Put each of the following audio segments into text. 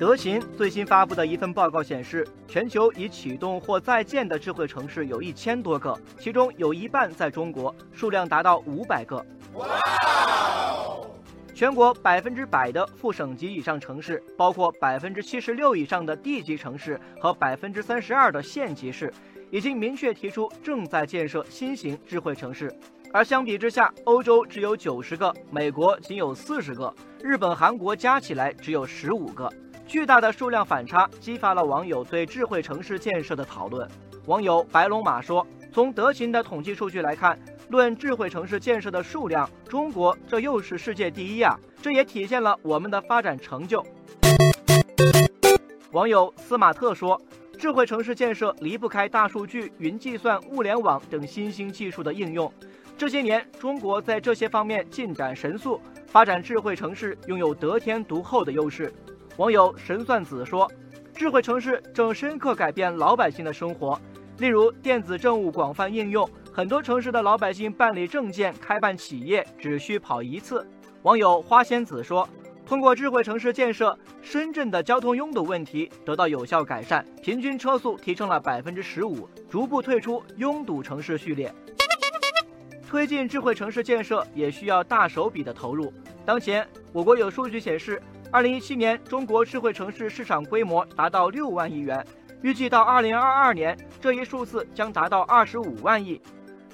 德勤最新发布的一份报告显示，全球已启动或在建的智慧城市有一千多个，其中有一半在中国，数量达到五百个。哇全国百分之百的副省级以上城市，包括百分之七十六以上的地级城市和百分之三十二的县级市，已经明确提出正在建设新型智慧城市。而相比之下，欧洲只有九十个，美国仅有四十个，日本、韩国加起来只有十五个。巨大的数量反差激发了网友对智慧城市建设的讨论。网友白龙马说：“从德勤的统计数据来看。”论智慧城市建设的数量，中国这又是世界第一啊！这也体现了我们的发展成就。网友斯马特说：“智慧城市建设离不开大数据、云计算、物联网等新兴技术的应用。这些年，中国在这些方面进展神速，发展智慧城市拥有得天独厚的优势。”网友神算子说：“智慧城市正深刻改变老百姓的生活，例如电子政务广泛应用。”很多城市的老百姓办理证件、开办企业只需跑一次。网友花仙子说：“通过智慧城市建设，深圳的交通拥堵问题得到有效改善，平均车速提升了百分之十五，逐步退出拥堵城市序列。”推进智慧城市建设也需要大手笔的投入。当前，我国有数据显示，二零一七年中国智慧城市市场规模达到六万亿元，预计到二零二二年，这一数字将达到二十五万亿。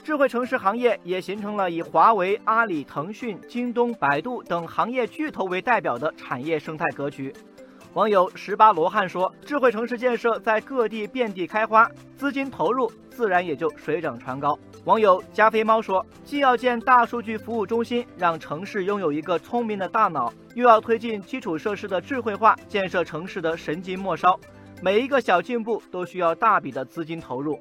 智慧城市行业也形成了以华为、阿里、腾讯、京东、百度等行业巨头为代表的产业生态格局。网友十八罗汉说：“智慧城市建设在各地遍地开花，资金投入自然也就水涨船高。”网友加菲猫说：“既要建大数据服务中心，让城市拥有一个聪明的大脑，又要推进基础设施的智慧化，建设城市的神经末梢，每一个小进步都需要大笔的资金投入。”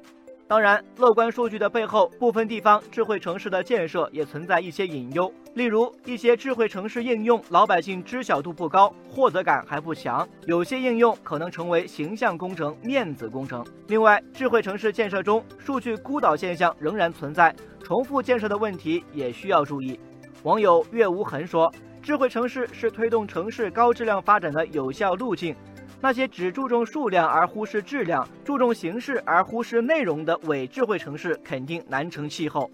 当然，乐观数据的背后，部分地方智慧城市的建设也存在一些隐忧。例如，一些智慧城市应用老百姓知晓度不高，获得感还不强，有些应用可能成为形象工程、面子工程。另外，智慧城市建设中数据孤岛现象仍然存在，重复建设的问题也需要注意。网友月无痕说：“智慧城市是推动城市高质量发展的有效路径。”那些只注重数量而忽视质量、注重形式而忽视内容的伪智慧城市，肯定难成气候。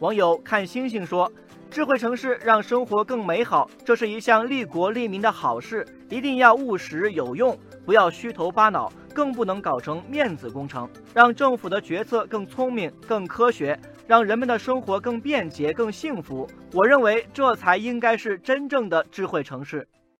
网友看星星说：“智慧城市让生活更美好，这是一项利国利民的好事，一定要务实有用，不要虚头巴脑，更不能搞成面子工程。让政府的决策更聪明、更科学，让人们的生活更便捷、更幸福。我认为这才应该是真正的智慧城市。”